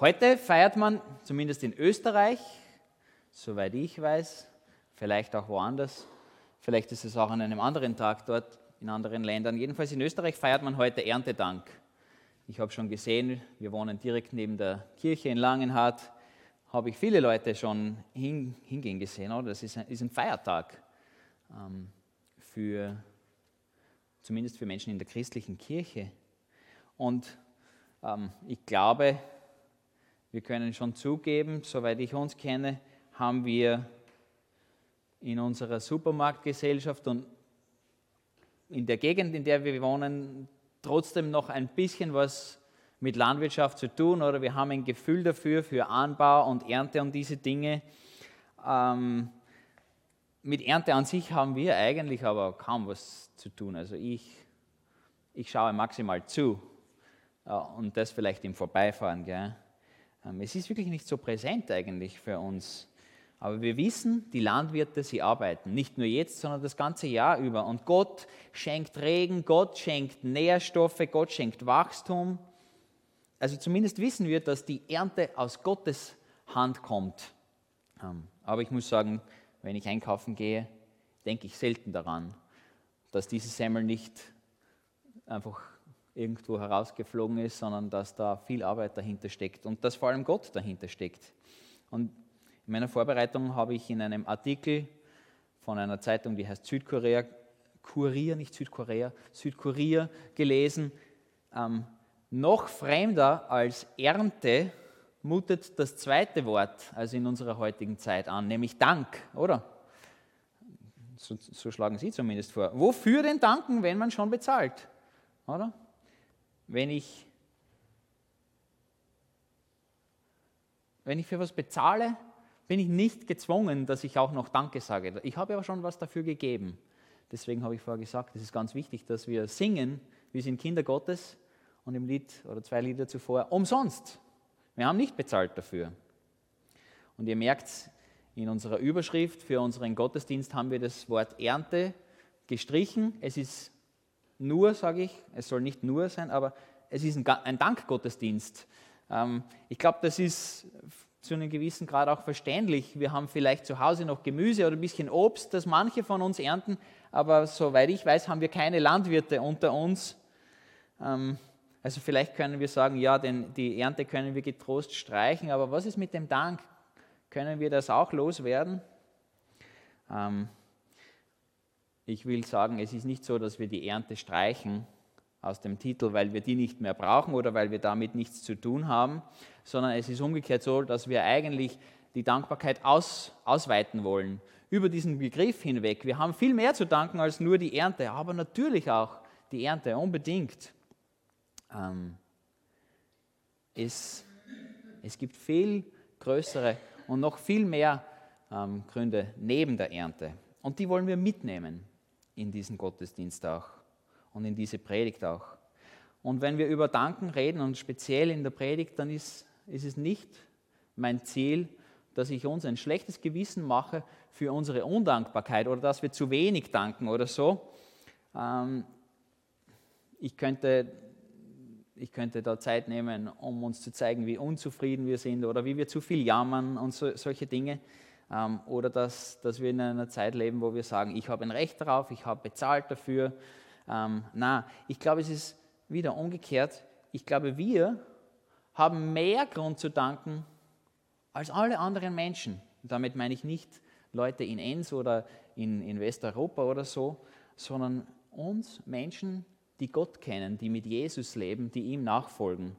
Heute feiert man, zumindest in Österreich, soweit ich weiß, vielleicht auch woanders, vielleicht ist es auch an einem anderen Tag dort in anderen Ländern. Jedenfalls in Österreich feiert man heute Erntedank. Ich habe schon gesehen, wir wohnen direkt neben der Kirche in Langenhardt, habe ich viele Leute schon hin, hingehen gesehen. Oder? Das ist ein, ist ein Feiertag ähm, für, zumindest für Menschen in der christlichen Kirche. Und ähm, ich glaube, wir können schon zugeben, soweit ich uns kenne, haben wir in unserer Supermarktgesellschaft und in der Gegend, in der wir wohnen, trotzdem noch ein bisschen was mit Landwirtschaft zu tun oder wir haben ein Gefühl dafür, für Anbau und Ernte und diese Dinge. Ähm, mit Ernte an sich haben wir eigentlich aber kaum was zu tun. Also ich, ich schaue maximal zu und das vielleicht im Vorbeifahren. Gell? Ähm, es ist wirklich nicht so präsent eigentlich für uns. Aber wir wissen, die Landwirte, sie arbeiten nicht nur jetzt, sondern das ganze Jahr über. Und Gott schenkt Regen, Gott schenkt Nährstoffe, Gott schenkt Wachstum. Also zumindest wissen wir, dass die Ernte aus Gottes Hand kommt. Ähm, aber ich muss sagen, wenn ich einkaufen gehe, denke ich selten daran, dass diese Semmel nicht einfach irgendwo herausgeflogen ist, sondern dass da viel Arbeit dahinter steckt und dass vor allem Gott dahinter steckt. Und in meiner Vorbereitung habe ich in einem Artikel von einer Zeitung, die heißt Südkorea, Kurier, nicht Südkorea, Südkurier gelesen, ähm, noch fremder als Ernte mutet das zweite Wort, also in unserer heutigen Zeit an, nämlich Dank, oder? So, so schlagen Sie zumindest vor. Wofür denn danken, wenn man schon bezahlt? Oder? Wenn ich, wenn ich für was bezahle, bin ich nicht gezwungen, dass ich auch noch Danke sage. Ich habe aber schon was dafür gegeben. Deswegen habe ich vorher gesagt, es ist ganz wichtig, dass wir singen, wir sind Kinder Gottes und im Lied oder zwei Lieder zuvor umsonst. Wir haben nicht bezahlt dafür. Und ihr merkt, in unserer Überschrift für unseren Gottesdienst haben wir das Wort Ernte gestrichen. Es ist nur, sage ich, es soll nicht nur sein, aber es ist ein, Dankgottesdienst. Ähm, ich glaube, das ist zu einem gewissen Grad auch verständlich. Wir haben vielleicht zu Hause noch Gemüse oder ein bisschen Obst, das manche von uns ernten, aber soweit ich weiß, haben wir keine Landwirte unter uns. Ähm, also vielleicht können wir sagen, ja, denn die Ernte können wir getrost streichen, aber was ist mit dem Dank? Können wir das auch loswerden? Ich will sagen, es ist nicht so, dass wir die Ernte streichen aus dem Titel, weil wir die nicht mehr brauchen oder weil wir damit nichts zu tun haben, sondern es ist umgekehrt so, dass wir eigentlich die Dankbarkeit aus, ausweiten wollen, über diesen Begriff hinweg. Wir haben viel mehr zu danken als nur die Ernte, aber natürlich auch die Ernte, unbedingt. Ähm, es, es gibt viel größere und noch viel mehr ähm, Gründe neben der Ernte. Und die wollen wir mitnehmen in diesen Gottesdienst auch und in diese Predigt auch. Und wenn wir über Danken reden und speziell in der Predigt, dann ist, ist es nicht mein Ziel, dass ich uns ein schlechtes Gewissen mache für unsere Undankbarkeit oder dass wir zu wenig danken oder so. Ähm, ich, könnte, ich könnte da Zeit nehmen, um uns zu zeigen, wie unzufrieden wir sind oder wie wir zu viel jammern und so, solche Dinge. Ähm, oder dass, dass wir in einer Zeit leben, wo wir sagen, ich habe ein Recht darauf, ich habe bezahlt dafür. Ähm, na, ich glaube, es ist wieder umgekehrt. Ich glaube, wir haben mehr Grund zu danken als alle anderen Menschen. damit meine ich nicht Leute in Enns oder in, in Westeuropa oder so, sondern uns Menschen, die Gott kennen, die mit Jesus leben, die ihm nachfolgen.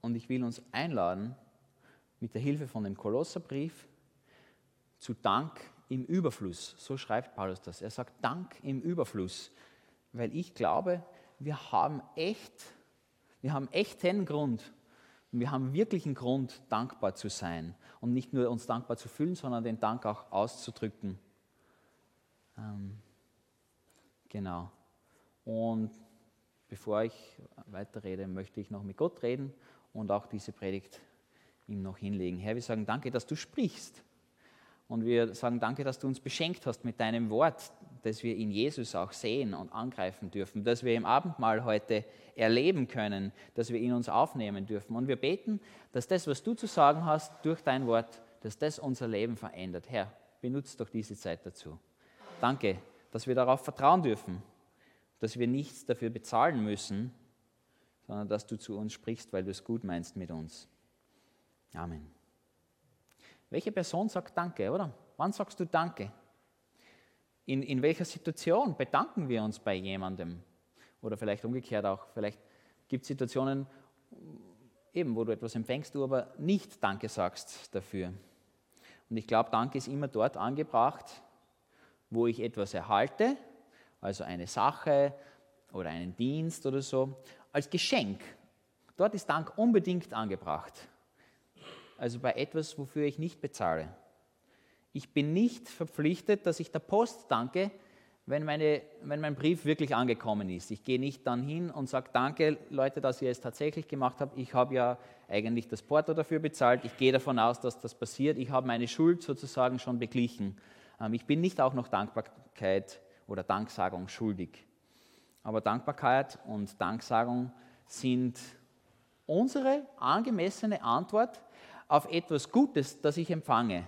Und ich will uns einladen, mit der Hilfe von dem Kolosserbrief zu Dank im Überfluss. So schreibt Paulus das. Er sagt Dank im Überfluss, weil ich glaube, wir haben echt, wir haben echten Grund, wir haben wirklichen Grund, dankbar zu sein und nicht nur uns dankbar zu fühlen, sondern den Dank auch auszudrücken. Ähm, genau. Und bevor ich weiterrede, möchte ich noch mit Gott reden und auch diese Predigt ihm noch hinlegen. Herr, wir sagen danke, dass du sprichst Und wir sagen danke, dass du uns beschenkt hast mit deinem Wort, dass wir in Jesus auch sehen und angreifen dürfen, dass wir im Abendmahl heute erleben können, dass wir ihn uns aufnehmen dürfen. Und wir beten, dass das, was du zu sagen hast durch dein Wort, dass das unser Leben verändert. Herr, benutzt doch diese Zeit dazu. Danke, dass wir darauf vertrauen dürfen, dass wir nichts dafür bezahlen müssen, sondern dass du zu uns sprichst, weil du es gut meinst mit uns. Amen. Welche Person sagt Danke, oder? Wann sagst du Danke? In, in welcher Situation bedanken wir uns bei jemandem? Oder vielleicht umgekehrt auch, vielleicht gibt es Situationen, eben, wo du etwas empfängst, du aber nicht Danke sagst dafür. Und ich glaube, Danke ist immer dort angebracht, wo ich etwas erhalte, also eine Sache oder einen Dienst oder so, als Geschenk. Dort ist Dank unbedingt angebracht also bei etwas, wofür ich nicht bezahle. Ich bin nicht verpflichtet, dass ich der Post danke, wenn, meine, wenn mein Brief wirklich angekommen ist. Ich gehe nicht dann hin und sage, danke Leute, dass ihr es tatsächlich gemacht habt. Ich habe ja eigentlich das Porto dafür bezahlt. Ich gehe davon aus, dass das passiert. Ich habe meine Schuld sozusagen schon beglichen. Ähm, ich bin nicht auch noch Dankbarkeit oder Danksagung schuldig. Aber Dankbarkeit und Danksagung sind unsere angemessene Antwort auf etwas Gutes, das ich empfange,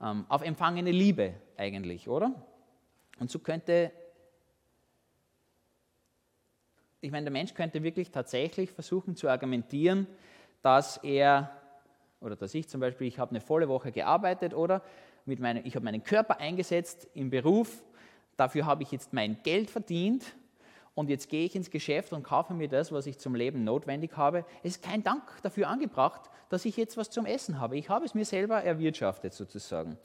ähm, auf empfangene Liebe eigentlich, oder? Und so könnte, ich meine, der Mensch könnte wirklich tatsächlich versuchen zu argumentieren, dass er, oder dass ich zum Beispiel, ich habe eine volle Woche gearbeitet, oder mit meinem, ich habe meinen Körper eingesetzt im Beruf, dafür habe ich jetzt mein Geld verdient und jetzt gehe ich ins Geschäft und kaufe mir das, was ich zum Leben notwendig habe. Es ist kein Dank dafür angebracht, dass ich jetzt was zum Essen habe. Ich habe es mir selber erwirtschaftet sozusagen.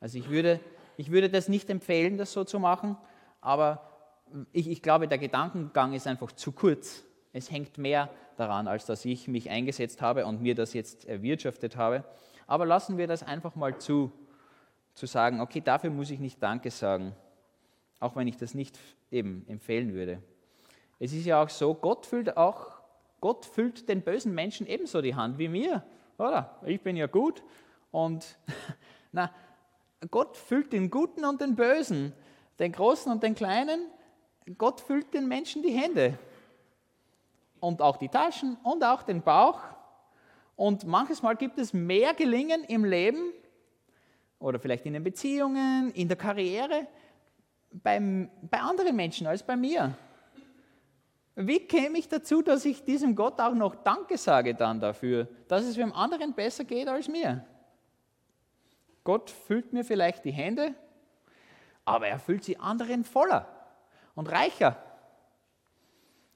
Also ich würde, ich würde das nicht empfehlen, das so zu machen, aber ich, ich glaube, der Gedankengang ist einfach zu kurz. Es hängt mehr daran, als dass ich mich eingesetzt habe und mir das jetzt erwirtschaftet habe. Aber lassen wir das einfach mal zu, zu sagen, okay, dafür muss ich nicht Danke sagen, auch wenn ich das nicht eben empfehlen würde. Es ist ja auch so, Gott füllt auch, Gott füllt den bösen Menschen ebenso die Hand wie mir, oder? Ich bin ja gut und na, Gott füllt den Guten und den Bösen, den Großen und den Kleinen. Gott füllt den Menschen die Hände und auch die Taschen und auch den Bauch. Und manches Mal gibt es mehr Gelingen im Leben oder vielleicht in den Beziehungen, in der Karriere, beim, bei anderen Menschen als bei mir. Wie käme ich dazu, dass ich diesem Gott auch noch Danke sage dann dafür, dass es dem anderen besser geht als mir? Gott füllt mir vielleicht die Hände, aber er füllt sie anderen voller und reicher.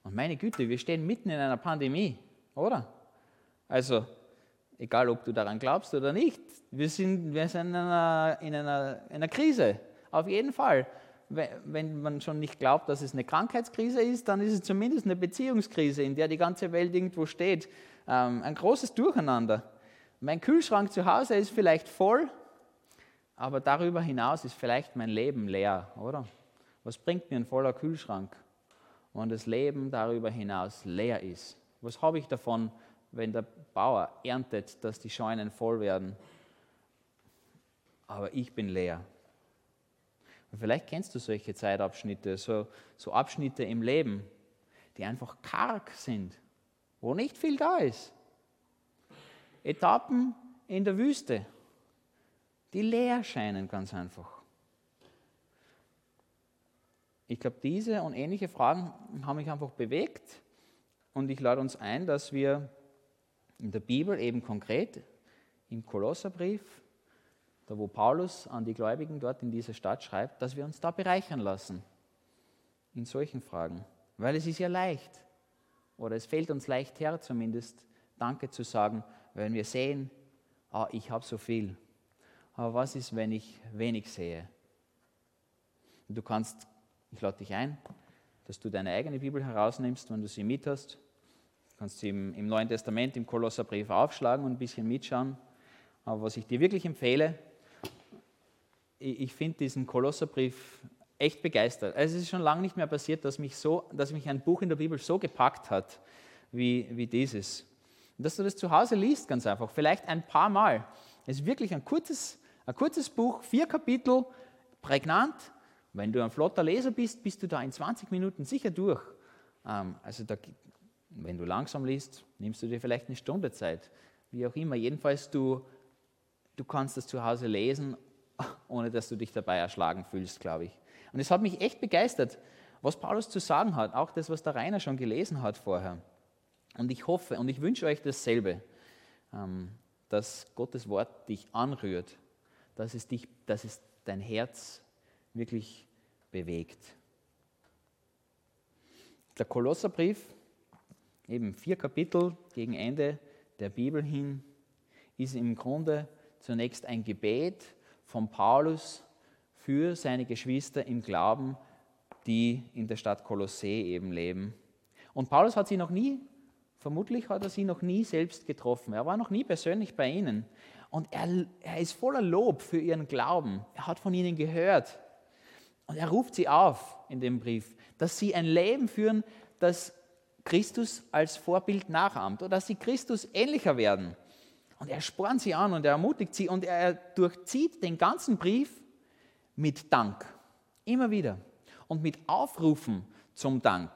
Und meine Güte, wir stehen mitten in einer Pandemie, oder? Also, egal ob du daran glaubst oder nicht, wir sind, wir sind in, einer, in einer, in einer Krise, auf jeden Fall wenn man schon nicht glaubt, dass es eine Krankheitskrise ist, dann ist es zumindest eine Beziehungskrise, in der die ganze Welt irgendwo steht. Ähm, ein großes Durcheinander. Mein Kühlschrank zu Hause ist vielleicht voll, aber darüber hinaus ist vielleicht mein Leben leer, oder? Was bringt mir ein voller Kühlschrank, wenn das Leben darüber hinaus leer ist? Was habe ich davon, wenn der Bauer erntet, dass die Scheunen voll werden? Aber ich bin leer. Und vielleicht kennst du solche Zeitabschnitte, so, so Abschnitte im Leben, die einfach karg sind, wo nicht viel da ist. Etappen in der Wüste, die leer scheinen ganz einfach. Ich glaube, diese und ähnliche Fragen haben mich einfach bewegt und ich lade uns ein, dass wir in der Bibel eben konkret im Kolosserbrief da wo Paulus an die Gläubigen dort in dieser Stadt schreibt, dass wir uns da bereichern lassen in solchen Fragen. Weil es ist ja leicht, oder es fällt uns leicht her zumindest, Danke zu sagen, wenn wir sehen, ah, ich habe so viel. Aber was ist, wenn ich wenig sehe? Du kannst, ich lade dich ein, dass du deine eigene Bibel herausnimmst, wenn du sie mit hast. Du kannst sie im, im Neuen Testament, im Kolosserbrief aufschlagen und ein bisschen mitschauen. Aber was ich dir wirklich empfehle, ich finde diesen Kolosserbrief echt begeistert. Also es ist schon lange nicht mehr passiert, dass mich, so, dass mich ein Buch in der Bibel so gepackt hat wie, wie dieses. Dass du das zu Hause liest, ganz einfach, vielleicht ein paar Mal. Es ist wirklich ein kurzes, Ein kurzes Buch, vier Kapitel, prägnant. Wenn du ein flotter Leser bist, bist du da in 20 Minuten sicher durch. Ähm, also da, wenn du langsam liest, nimmst du dir vielleicht eine Stunde Zeit. Wie auch immer. Jedenfalls, du, du kannst das zu Hause lesen, ohne dass du dich dabei erschlagen fühlst, glaube ich. Und es hat mich echt begeistert, was Paulus zu sagen hat. Auch das, was der Rainer schon gelesen hat vorher. Und ich hoffe und ich wünsche euch dasselbe, ähm, dass Gottes Wort dich anrührt, dass es, dich, dass es dein Herz wirklich bewegt. Der Kolosserbrief, eben vier Kapitel gegen Ende der Bibel hin, ist im Grunde zunächst ein Gebet von Paulus für seine Geschwister im Glauben, die in der Stadt Kolossee eben leben. Und Paulus hat sie noch nie, vermutlich hat er sie noch nie selbst getroffen. Er war noch nie persönlich bei ihnen. Und er, er ist voller Lob für ihren Glauben. Er hat von ihnen gehört. Und er ruft sie auf in dem Brief, dass sie ein Leben führen, das Christus als Vorbild nachahmt oder dass sie Christus ähnlicher werden. Und er spornt sie an und er ermutigt sie und er durchzieht den ganzen Brief mit Dank. Immer wieder. Und mit Aufrufen zum Dank.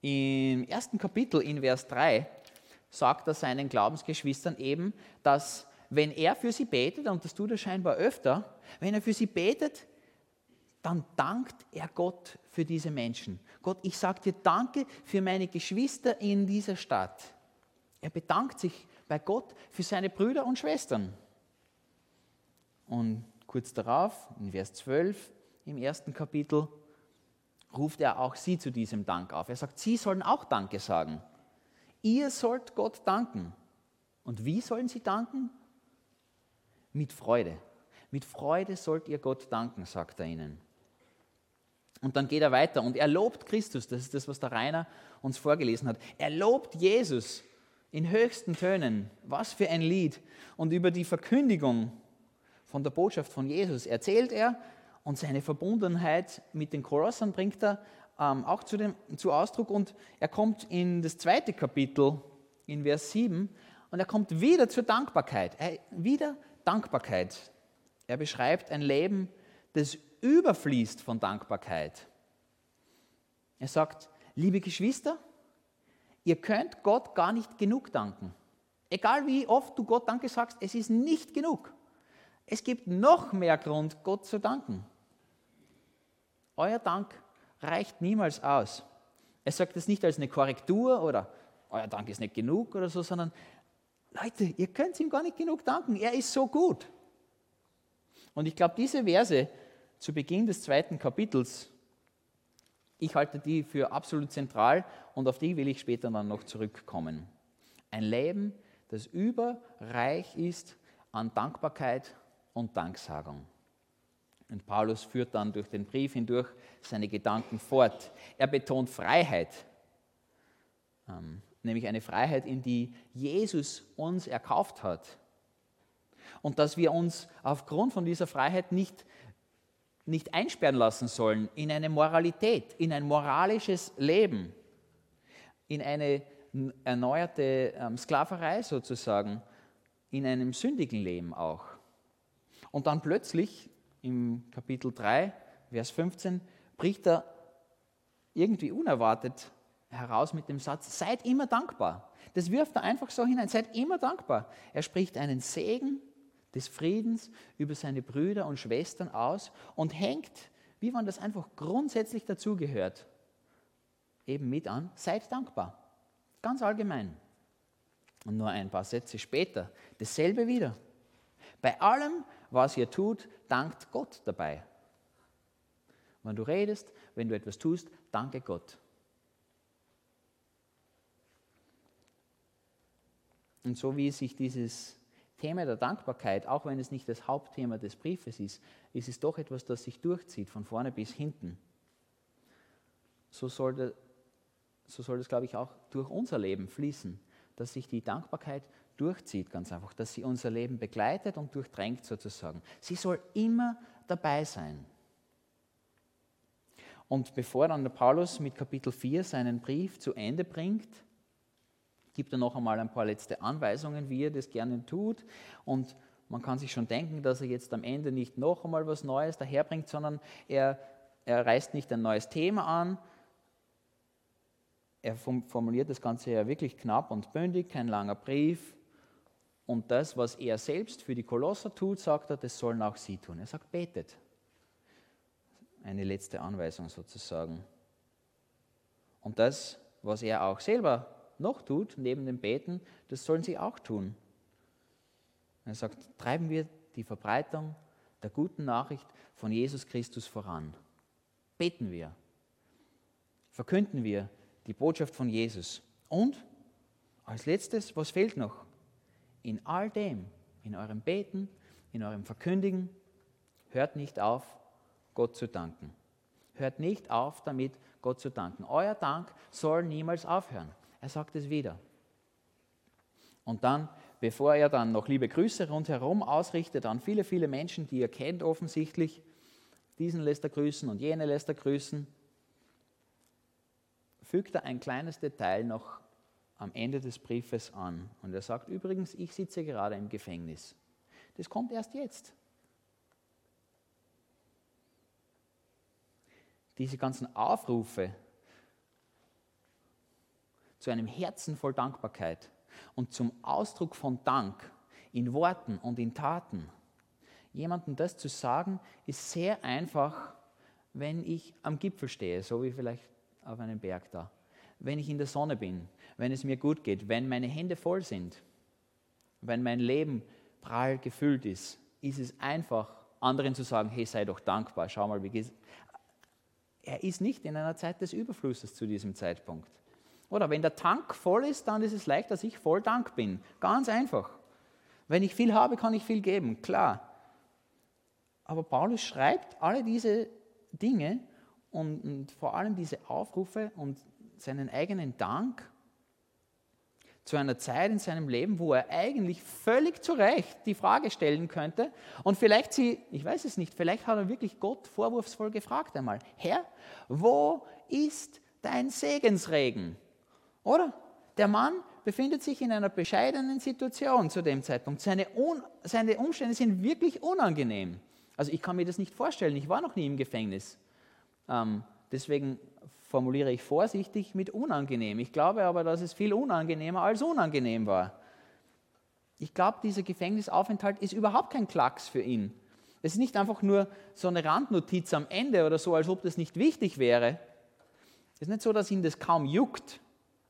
Im ersten Kapitel in Vers 3 sagt er seinen Glaubensgeschwistern eben, dass wenn er für sie betet, und das tut er scheinbar öfter, wenn er für sie betet, dann dankt er Gott für diese Menschen. Gott, ich sage dir Danke für meine Geschwister in dieser Stadt. Er bedankt sich bei Gott für seine Brüder und Schwestern. Und kurz darauf, in Vers 12 im ersten Kapitel, ruft er auch sie zu diesem Dank auf. Er sagt, sie sollen auch Danke sagen. Ihr sollt Gott danken. Und wie sollen sie danken? Mit Freude. Mit Freude sollt ihr Gott danken, sagt er ihnen. Und dann geht er weiter und er lobt Christus, das ist das, was der Rainer uns vorgelesen hat. Er lobt Jesus in höchsten Tönen. Was für ein Lied. Und über die Verkündigung von der Botschaft von Jesus erzählt er und seine Verbundenheit mit den Kolossern bringt er ähm, auch zu, dem, zu Ausdruck. Und er kommt in das zweite Kapitel, in Vers 7, und er kommt wieder zur Dankbarkeit. Er, wieder Dankbarkeit. Er beschreibt ein Leben, das überfließt von Dankbarkeit. Er sagt, liebe Geschwister, ihr könnt Gott gar nicht genug danken. Egal wie oft du Gott Danke sagst, es ist nicht genug. Es gibt noch mehr Grund, Gott zu danken. Euer Dank reicht niemals aus. Er sagt es nicht als eine Korrektur oder euer Dank ist nicht genug oder so, sondern Leute, ihr könnt ihm gar nicht genug danken. Er ist so gut. Und ich glaube, diese Verse zu Beginn des zweiten Kapitels, ich halte die für absolut zentral und auf die will ich später dann noch zurückkommen. Ein Leben, das überreich ist an Dankbarkeit und Danksagung. Und Paulus führt dann durch den Brief hindurch seine Gedanken fort. Er betont Freiheit, ähm, nämlich eine Freiheit, in die Jesus uns erkauft hat. Und dass wir uns aufgrund von dieser Freiheit nicht nicht einsperren lassen sollen in eine Moralität, in ein moralisches Leben, in eine erneuerte ähm, Sklaverei sozusagen, in einem sündigen Leben auch. Und dann plötzlich im Kapitel 3, Vers 15, bricht er irgendwie unerwartet heraus mit dem Satz, seid immer dankbar. Das wirft er einfach so hinein, seid immer dankbar. Er spricht einen Segen des Friedens über seine Brüder und Schwestern aus und hängt, wie man das einfach grundsätzlich dazugehört, eben mit an, seid dankbar. Ganz allgemein. Und nur ein paar Sätze später, dasselbe wieder. Bei allem, was ihr tut, dankt Gott dabei. Wenn du redest, wenn du etwas tust, danke Gott. Und so wie sich dieses Thema der Dankbarkeit, auch wenn es nicht das Hauptthema des Briefes ist, ist es doch etwas, das sich durchzieht, von vorne bis hinten. So soll, das, so soll das, glaube ich, auch durch unser Leben fließen, dass sich die Dankbarkeit durchzieht, ganz einfach, dass sie unser Leben begleitet und durchdrängt sozusagen. Sie soll immer dabei sein. Und bevor dann der Paulus mit Kapitel 4 seinen Brief zu Ende bringt, gibt er noch einmal ein paar letzte Anweisungen, wie er das gerne tut und man kann sich schon denken, dass er jetzt am Ende nicht noch einmal was Neues daherbringt, sondern er, er reißt nicht ein neues Thema an. Er formuliert das Ganze ja wirklich knapp und bündig, kein langer Brief. Und das, was er selbst für die Kolosser tut, sagt er, das sollen auch sie tun. Er sagt, betet. Eine letzte Anweisung sozusagen. Und das, was er auch selber noch tut, neben dem Beten, das sollen sie auch tun. Er sagt, treiben wir die Verbreitung der guten Nachricht von Jesus Christus voran. Beten wir. Verkünden wir die Botschaft von Jesus. Und als letztes, was fehlt noch? In all dem, in eurem Beten, in eurem Verkündigen, hört nicht auf, Gott zu danken. Hört nicht auf damit, Gott zu danken. Euer Dank soll niemals aufhören. Er sagt es wieder. Und dann, bevor er dann noch liebe Grüße rundherum ausrichtet an viele, viele Menschen, die er kennt offensichtlich, diesen lässt er grüßen und jene lässt er grüßen, fügt er ein kleines Detail noch am Ende des Briefes an. Und er sagt übrigens, ich sitze gerade im Gefängnis. Das kommt erst jetzt. Diese ganzen Aufrufe zu einem Herzen voll Dankbarkeit und zum Ausdruck von Dank in Worten und in Taten. Jemandem das zu sagen, ist sehr einfach, wenn ich am Gipfel stehe, so wie vielleicht auf einem Berg da. Wenn ich in der Sonne bin, wenn es mir gut geht, wenn meine Hände voll sind, wenn mein Leben prall gefüllt ist, ist es einfach, anderen zu sagen, hey, sei doch dankbar, schau mal, wie geht's. Er ist nicht in einer Zeit des Überflusses zu diesem Zeitpunkt. Oder wenn der Tank voll ist, dann ist es leicht, dass ich voll Dank bin. Ganz einfach. Wenn ich viel habe, kann ich viel geben, klar. Aber Paulus schreibt alle diese Dinge und, und vor allem diese Aufrufe und seinen eigenen Dank zu einer Zeit in seinem Leben, wo er eigentlich völlig zu Recht die Frage stellen könnte und vielleicht sie, ich weiß es nicht, vielleicht hat er wirklich Gott vorwurfsvoll gefragt einmal, Herr, wo ist dein Segensregen? Oder? Der Mann befindet sich in einer bescheidenen Situation zu dem Zeitpunkt. Seine, Un seine Umstände sind wirklich unangenehm. Also ich kann mir das nicht vorstellen, ich war noch nie im Gefängnis. Ähm, deswegen formuliere ich vorsichtig mit unangenehm. Ich glaube aber, dass es viel unangenehmer als unangenehm war. Ich glaube, dieser Gefängnisaufenthalt ist überhaupt kein Klacks für ihn. Es ist nicht einfach nur so eine Randnotiz am Ende oder so, als ob das nicht wichtig wäre. Es ist nicht so, dass ihn das kaum juckt,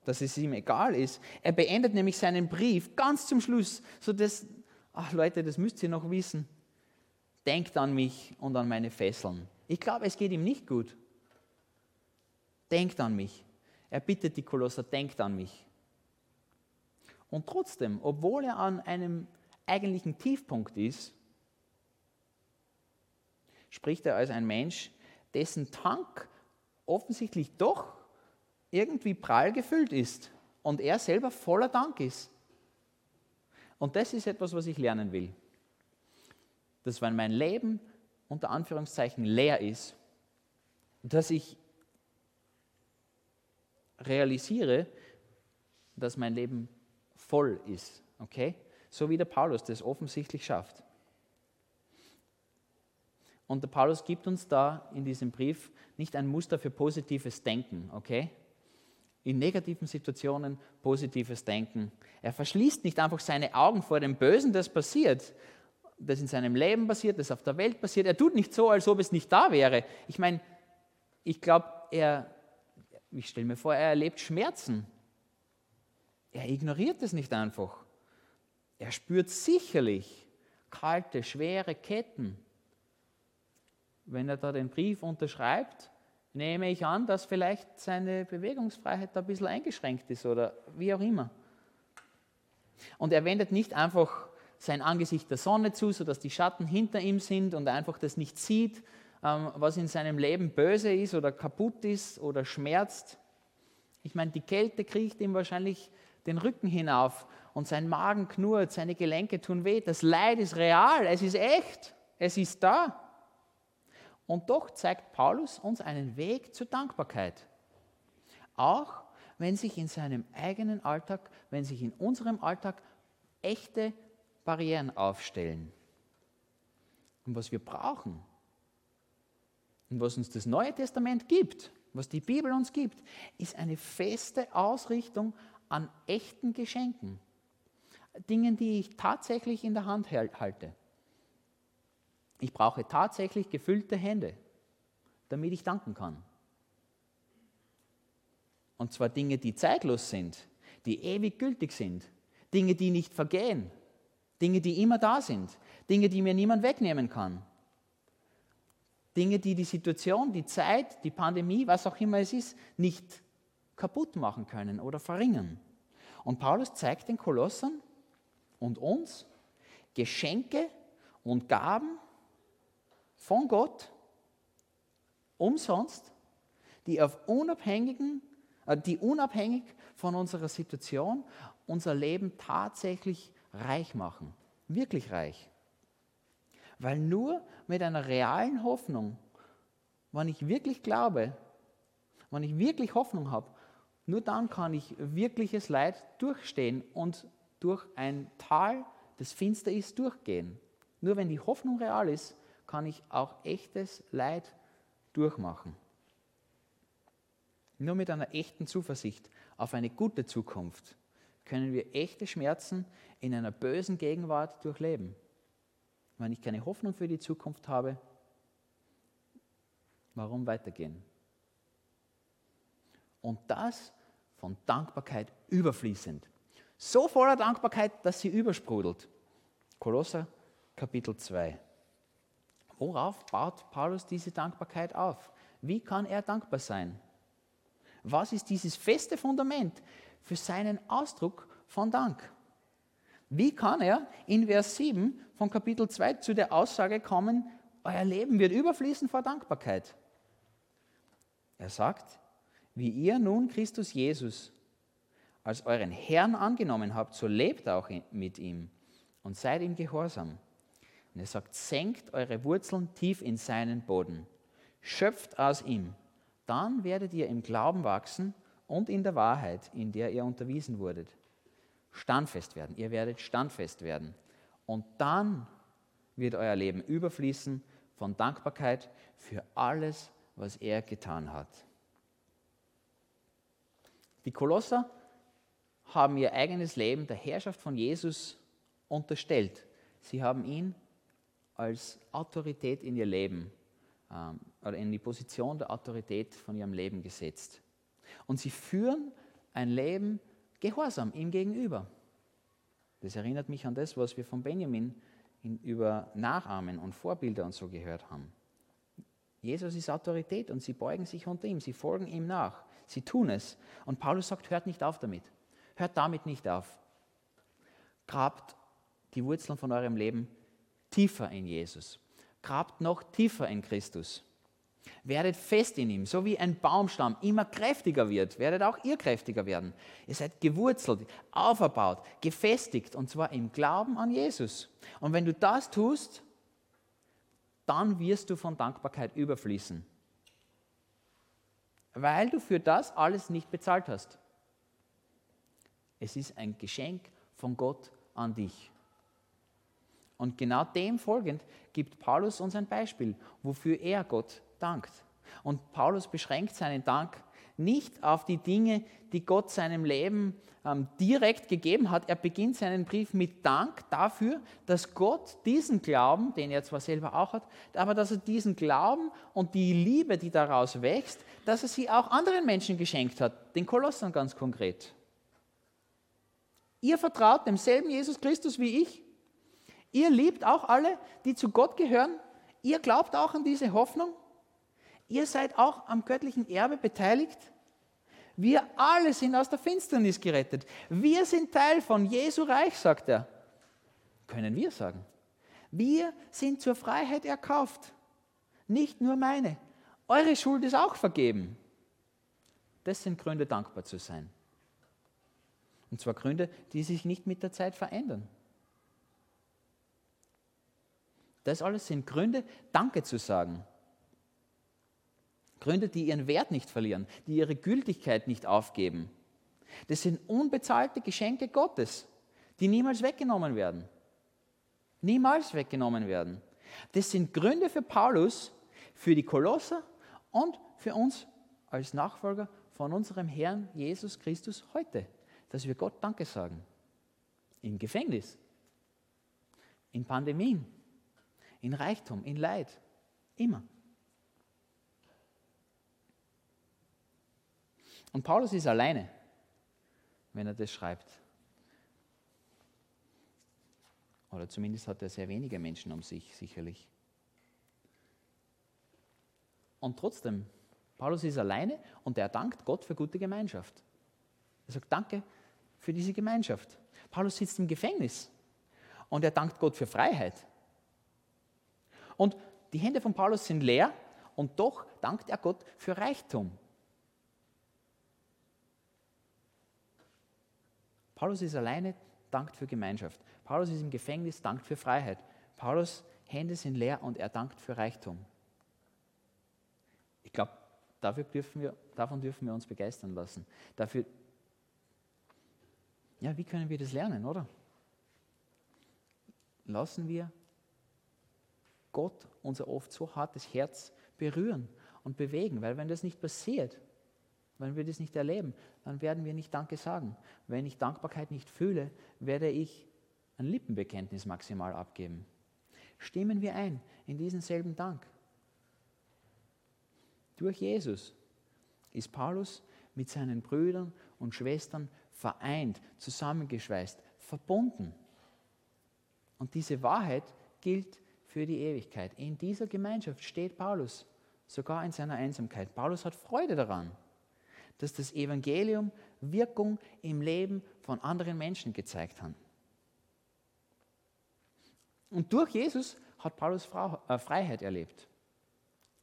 dass es ihm egal ist. Er beendet nämlich seinen Brief ganz zum Schluss, so dass, ach Leute, das müsst ihr noch wissen. Denkt an mich und an meine Fesseln. Ich glaube, es geht ihm nicht gut. Denkt an mich. Er bittet die Kolosser, denkt an mich. Und trotzdem, obwohl er an einem eigentlichen Tiefpunkt ist, spricht er als ein Mensch, dessen Tank offensichtlich doch irgendwie prall gefüllt ist und er selber voller Dank ist. Und das ist etwas, was ich lernen will. Dass wenn mein Leben unter Anführungszeichen leer ist, dass ich realisiere, dass mein Leben voll ist. Okay? So wie der Paulus das offensichtlich schafft. Und der Paulus gibt uns da in diesem Brief nicht ein Muster für positives Denken, okay? In negativen Situationen positives Denken. Er verschließt nicht einfach seine Augen vor dem Bösen, das passiert, das in seinem Leben passiert, das auf der Welt passiert. Er tut nicht so, als ob es nicht da wäre. Ich meine, ich glaube, er, ich stelle mir vor, er erlebt Schmerzen. Er ignoriert es nicht einfach. Er spürt sicherlich kalte, schwere Ketten. Wenn er da den Brief unterschreibt, nehme ich an, dass vielleicht seine Bewegungsfreiheit ein bisschen eingeschränkt ist oder wie auch immer. Und er wendet nicht einfach sein Angesicht der Sonne zu, sodass die Schatten hinter ihm sind und einfach das nicht sieht, ähm, was in seinem Leben böse ist oder kaputt ist oder schmerzt. Ich meine, die Kälte kriecht ihm wahrscheinlich den Rücken hinauf und sein Magen knurrt, seine Gelenke tun weh. Das Leid ist real, es ist echt, es ist da. Und doch zeigt Paulus uns einen Weg zur Dankbarkeit. Auch wenn sich in seinem eigenen Alltag, wenn sich in unserem Alltag echte Barrieren aufstellen. Und was wir brauchen und was uns das Neue Testament gibt, was die Bibel uns gibt, ist eine feste Ausrichtung an echten Geschenken. Dingen, die ich tatsächlich in der Hand halte. Ich brauche tatsächlich gefüllte Hände, damit ich danken kann. Und zwar Dinge, die zeitlos sind, die ewig gültig sind, Dinge, die nicht vergehen, Dinge, die immer da sind, Dinge, die mir niemand wegnehmen kann. Dinge, die die Situation, die Zeit, die Pandemie, was auch immer es ist, nicht kaputt machen können oder verringern. Und Paulus zeigt den Kolossern und uns Geschenke und Gaben von Gott umsonst, die, auf unabhängigen, äh, die unabhängig von unserer Situation unser Leben tatsächlich reich machen. Wirklich reich. Weil nur mit einer realen Hoffnung, wenn ich wirklich glaube, wenn ich wirklich Hoffnung habe, nur dann kann ich wirkliches Leid durchstehen und durch ein Tal, das finster ist, durchgehen. Nur wenn die Hoffnung real ist, kann ich auch echtes Leid durchmachen. Nur mit einer echten Zuversicht auf eine gute Zukunft können wir echte Schmerzen in einer bösen Gegenwart durchleben. Wenn ich keine Hoffnung für die Zukunft habe, warum weitergehen? Und das von Dankbarkeit überfließend. So voller Dankbarkeit, dass sie übersprudelt. Kolosser Kapitel 2. Worauf baut Paulus diese Dankbarkeit auf? Wie kann er dankbar sein? Was ist dieses feste Fundament für seinen Ausdruck von Dank? Wie kann er in Vers 7 von Kapitel 2 zu der Aussage kommen, euer Leben wird überfließen vor Dankbarkeit? Er sagt, wie ihr nun Christus Jesus als euren Herrn angenommen habt, so lebt auch mit ihm und seid ihm gehorsam. Und er sagt, senkt eure Wurzeln tief in seinen Boden, schöpft aus ihm, dann werdet ihr im Glauben wachsen und in der Wahrheit, in der ihr unterwiesen wurdet. Standfest werden, ihr werdet standfest werden. Und dann wird euer Leben überfließen von Dankbarkeit für alles, was er getan hat. Die Kolosser haben ihr eigenes Leben der Herrschaft von Jesus unterstellt. Sie haben ihn als Autorität in ihr Leben ähm, oder in die Position der Autorität von ihrem Leben gesetzt. Und sie führen ein Leben gehorsam ihm gegenüber. Das erinnert mich an das, was wir von Benjamin in, über Nachahmen und Vorbilder und so gehört haben. Jesus ist Autorität und sie beugen sich unter ihm, sie folgen ihm nach, sie tun es. Und Paulus sagt, hört nicht auf damit. Hört damit nicht auf. Grabt die Wurzeln von eurem Leben tiefer in Jesus. Grabt noch tiefer in Christus. Werdet fest in ihm, so wie ein Baumstamm immer kräftiger wird, werdet auch ihr kräftiger werden. Ihr seid gewurzelt, auferbaut, gefestigt und zwar im Glauben an Jesus. Und wenn du das tust, dann wirst du von Dankbarkeit überfließen, weil du für das alles nicht bezahlt hast. Es ist ein Geschenk von Gott an dich. Und genau dem folgend gibt Paulus uns ein Beispiel, wofür er Gott dankt. Und Paulus beschränkt seinen Dank nicht auf die Dinge, die Gott seinem Leben ähm, direkt gegeben hat. Er beginnt seinen Brief mit Dank dafür, dass Gott diesen Glauben, den er zwar selber auch hat, aber dass er diesen Glauben und die Liebe, die daraus wächst, dass er sie auch anderen Menschen geschenkt hat, den Kolossern ganz konkret. Ihr vertraut demselben Jesus Christus wie ich. Ihr liebt auch alle, die zu Gott gehören. Ihr glaubt auch an diese Hoffnung. Ihr seid auch am göttlichen Erbe beteiligt. Wir alle sind aus der Finsternis gerettet. Wir sind Teil von Jesu Reich, sagt er. Können wir sagen. Wir sind zur Freiheit erkauft. Nicht nur meine. Eure Schuld ist auch vergeben. Das sind Gründe, dankbar zu sein. Und zwar Gründe, die sich nicht mit der Zeit verändern. Das alles sind Gründe, Danke zu sagen. Gründe, die ihren Wert nicht verlieren, die ihre Gültigkeit nicht aufgeben. Das sind unbezahlte Geschenke Gottes, die niemals weggenommen werden. niemals weggenommen werden. Das sind Gründe für Paulus, für die Kolosser und für uns als Nachfolger von unserem Herrn Jesus Christus heute, dass wir Gott Danke sagen. Im Gefängnis, in Pandemien, in Reichtum, in Leid, immer. Und Paulus ist alleine, wenn er das schreibt. Oder zumindest hat er sehr wenige Menschen um sich, sicherlich. Und trotzdem, Paulus ist alleine und er dankt Gott für gute Gemeinschaft. Er sagt Danke für diese Gemeinschaft. Paulus sitzt im Gefängnis und er dankt Gott für Freiheit. Und die Hände von Paulus sind leer und doch dankt er Gott für Reichtum. Paulus ist alleine, dankt für Gemeinschaft. Paulus ist im Gefängnis, dankt für Freiheit. Paulus Hände sind leer und er dankt für Reichtum. Ich glaube, davon dürfen wir uns begeistern lassen. Dafür, ja, wie können wir das lernen, oder? Lassen wir Gott unser oft so hartes Herz berühren und bewegen, weil wenn das nicht passiert, wenn wir das nicht erleben, dann werden wir nicht Danke sagen. Wenn ich Dankbarkeit nicht fühle, werde ich ein Lippenbekenntnis maximal abgeben. Stimmen wir ein in diesen selben Dank. Durch Jesus ist Paulus mit seinen Brüdern und Schwestern vereint, zusammengeschweißt, verbunden. Und diese Wahrheit gilt für die Ewigkeit. In dieser Gemeinschaft steht Paulus, sogar in seiner Einsamkeit. Paulus hat Freude daran dass das Evangelium Wirkung im Leben von anderen Menschen gezeigt hat. Und durch Jesus hat Paulus äh, Freiheit erlebt.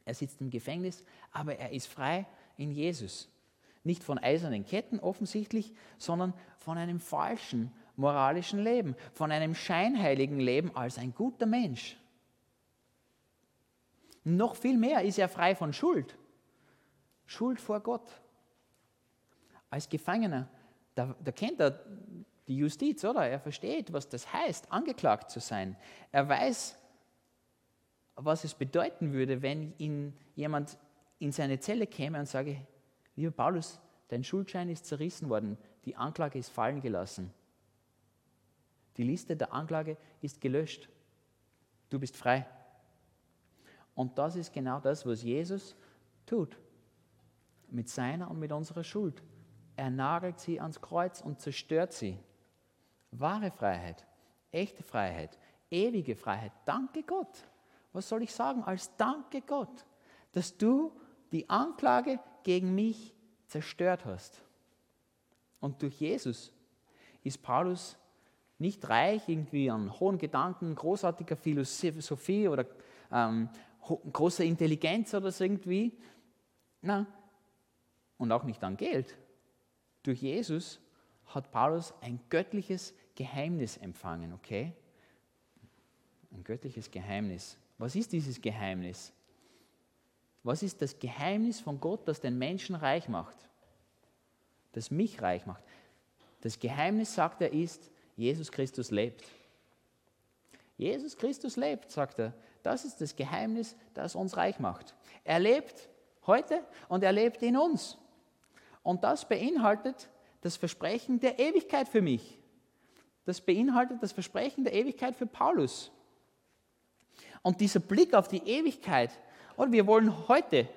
Er sitzt im Gefängnis, aber er ist frei in Jesus. Nicht von eisernen Ketten offensichtlich, sondern von einem falschen moralischen Leben, von einem scheinheiligen Leben als ein guter Mensch. Noch viel mehr ist er frei von Schuld. Schuld vor Gott als Gefangener, da, da kennt er die Justiz, oder? Er versteht, was das heißt, angeklagt zu sein. Er weiß, was es bedeuten würde, wenn ihn jemand in seine Zelle käme und sage, lieber Paulus, dein Schuldschein ist zerrissen worden, die Anklage ist fallen gelassen. Die Liste der Anklage ist gelöscht. Du bist frei. Und das ist genau das, was Jesus tut. Mit seiner und mit unserer Schuld. Er nagelt sie ans Kreuz und zerstört sie. Wahre Freiheit, echte Freiheit, ewige Freiheit. Danke Gott. Was soll ich sagen als Danke Gott, dass du die Anklage gegen mich zerstört hast. Und durch Jesus ist Paulus nicht reich irgendwie an hohen Gedanken, großartiger Philosophie oder ähm, großer Intelligenz oder so irgendwie. Na, und auch nicht an Geld. Durch Jesus hat Paulus ein göttliches Geheimnis empfangen, okay? Ein göttliches Geheimnis. Was ist dieses Geheimnis? Was ist das Geheimnis von Gott, das den Menschen reich macht? Das mich reich macht. Das Geheimnis, sagt er, ist, Jesus Christus lebt. Jesus Christus lebt, sagt er. Das ist das Geheimnis, das uns reich macht. Er lebt heute und er lebt in uns. Und das beinhaltet das Versprechen der Ewigkeit für mich. Das beinhaltet das Versprechen der Ewigkeit für Paulus. Und dieser Blick auf die Ewigkeit, und wir wollen heute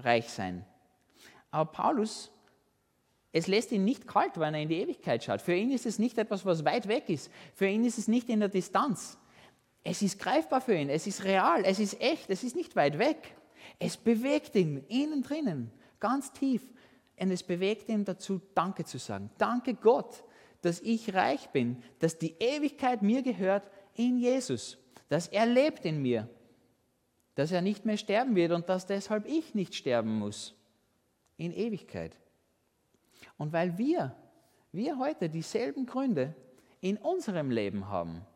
reich sein. Aber Paulus, es lässt ihn nicht kalt, wenn er in die Ewigkeit schaut. Für ihn ist es nicht etwas, was weit weg ist. Für ihn ist es nicht in der Distanz. Es ist greifbar für ihn, es ist real, es ist echt, es ist nicht weit weg. Es bewegt ihn innen drinnen ganz tief. Und es bewegt ihn dazu, Danke zu sagen. Danke Gott, dass ich reich bin, dass die Ewigkeit mir gehört in Jesus, dass er lebt in mir, dass er nicht mehr sterben wird und dass deshalb ich nicht sterben muss in Ewigkeit. Und weil wir, wir heute dieselben Gründe in unserem Leben haben,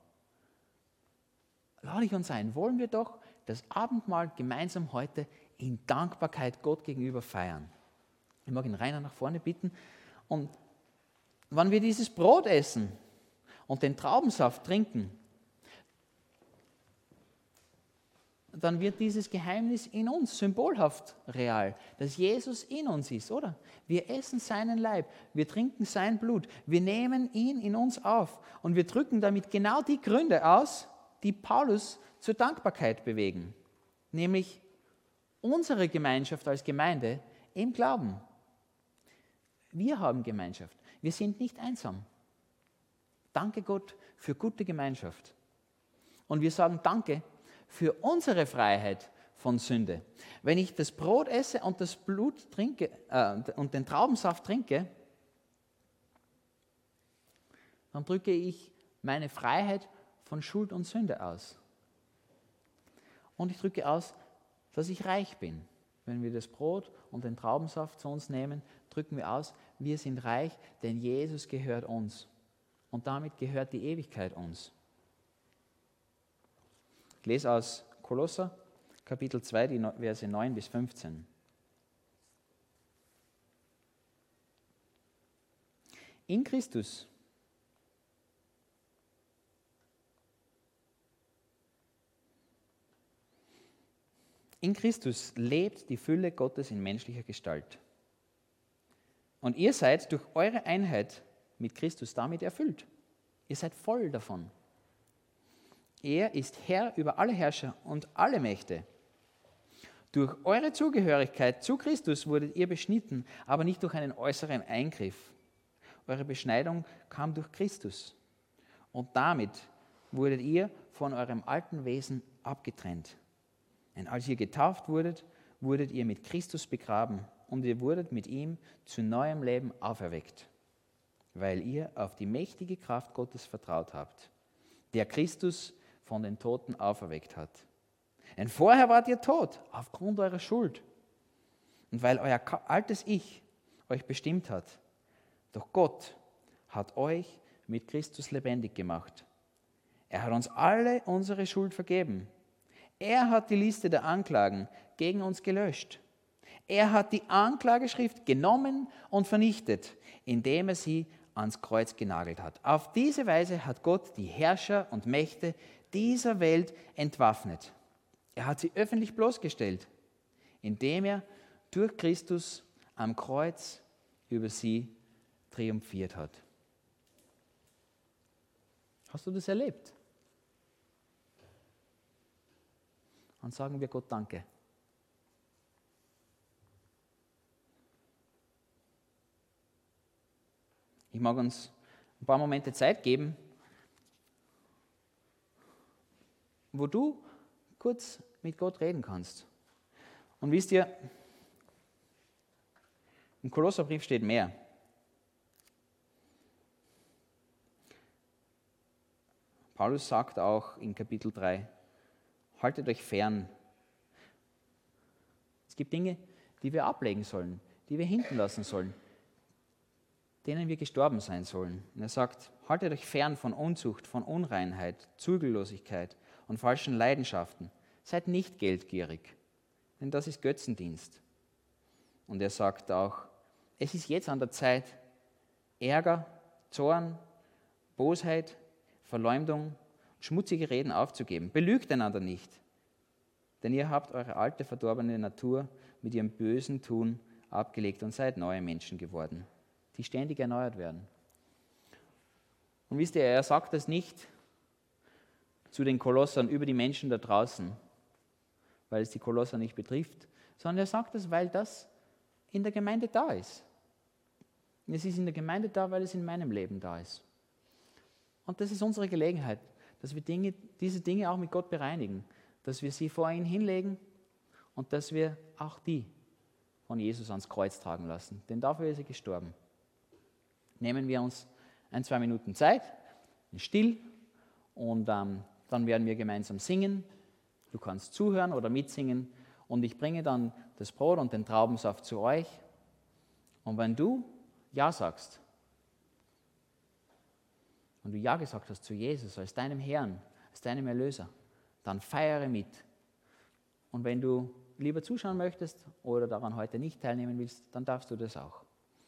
lade ich uns ein, wollen wir doch das Abendmahl gemeinsam heute in Dankbarkeit Gott gegenüber feiern. Ich mag ihn Rainer nach vorne bitten. Und wenn wir dieses Brot essen und den Traubensaft trinken, dann wird dieses Geheimnis in uns symbolhaft real, dass Jesus in uns ist, oder? Wir essen seinen Leib, wir trinken sein Blut, wir nehmen ihn in uns auf und wir drücken damit genau die Gründe aus, die Paulus zur Dankbarkeit bewegen, nämlich unsere Gemeinschaft als Gemeinde im Glauben. Wir haben Gemeinschaft, wir sind nicht einsam. Danke Gott für gute Gemeinschaft. Und wir sagen Danke für unsere Freiheit von Sünde. Wenn ich das Brot esse und das Blut trinke äh, und den Traubensaft trinke, dann drücke ich meine Freiheit von Schuld und Sünde aus. Und ich drücke aus, dass ich reich bin. Wenn wir das Brot und den Traubensaft zu uns nehmen, drücken wir aus, wir sind reich, denn Jesus gehört uns. Und damit gehört die Ewigkeit uns. Ich lese aus Kolosser, Kapitel 2, die Verse 9 bis 15. In Christus In Christus lebt die Fülle Gottes in menschlicher Gestalt. Und ihr seid durch eure Einheit mit Christus damit erfüllt. Ihr seid voll davon. Er ist Herr über alle Herrscher und alle Mächte. Durch eure Zugehörigkeit zu Christus wurdet ihr beschnitten, aber nicht durch einen äußeren Eingriff. Eure Beschneidung kam durch Christus. Und damit wurdet ihr von eurem alten Wesen abgetrennt. Denn als ihr getauft wurdet, wurdet ihr mit Christus begraben und ihr wurdet mit ihm zu neuem Leben auferweckt, weil ihr auf die mächtige Kraft Gottes vertraut habt, der Christus von den Toten auferweckt hat. Denn vorher wart ihr tot aufgrund eurer Schuld und weil euer altes Ich euch bestimmt hat. Doch Gott hat euch mit Christus lebendig gemacht. Er hat uns alle unsere Schuld vergeben. Er hat die Liste der Anklagen gegen uns gelöscht. Er hat die Anklageschrift genommen und vernichtet, indem er sie ans Kreuz genagelt hat. Auf diese Weise hat Gott die Herrscher und Mächte dieser Welt entwaffnet. Er hat sie öffentlich bloßgestellt, indem er durch Christus am Kreuz über sie triumphiert hat. Hast du das erlebt? Dann sagen wir Gott Danke. Ich mag uns ein paar Momente Zeit geben, wo du kurz mit Gott reden kannst. Und wisst ihr, im Kolosserbrief steht mehr. Paulus sagt auch in Kapitel 3, haltet euch fern. Es gibt Dinge, die wir ablegen sollen, die wir hinten lassen sollen, denen wir gestorben sein sollen. Und er sagt, haltet euch fern von Unzucht, von Unreinheit, Zügellosigkeit und falschen Leidenschaften. Seid nicht geldgierig, denn das ist Götzendienst. Und er sagt auch, es ist jetzt an der Zeit, Ärger, Zorn, Bosheit, Verleumdung, schmutzige Reden aufzugeben. Belügt einander nicht, denn ihr habt eure alte verdorbene Natur mit ihrem bösen Tun abgelegt und seid neue Menschen geworden, die ständig erneuert werden. Und wisst ihr, er sagt das nicht, zu den Kolossern über die Menschen da draußen, weil es die Kolosser nicht betrifft, sondern er sagt es, weil das in der Gemeinde da ist. Es ist in der Gemeinde da, weil es in meinem Leben da ist. Und das ist unsere Gelegenheit, dass wir Dinge, diese Dinge auch mit Gott bereinigen, dass wir sie vor ihn hinlegen und dass wir auch die von Jesus ans Kreuz tragen lassen. Denn dafür ist er gestorben. Nehmen wir uns ein, zwei Minuten Zeit, still und ähm, dann werden wir gemeinsam singen. Du kannst zuhören oder mitsingen und ich bringe dann das Brot und den Traubensaft zu euch. Und wenn du Ja sagst, und du Ja gesagt hast zu Jesus als deinem Herrn, als deinem Erlöser, dann feiere mit. Und wenn du lieber zuschauen möchtest oder daran heute nicht teilnehmen willst, dann darfst du das auch.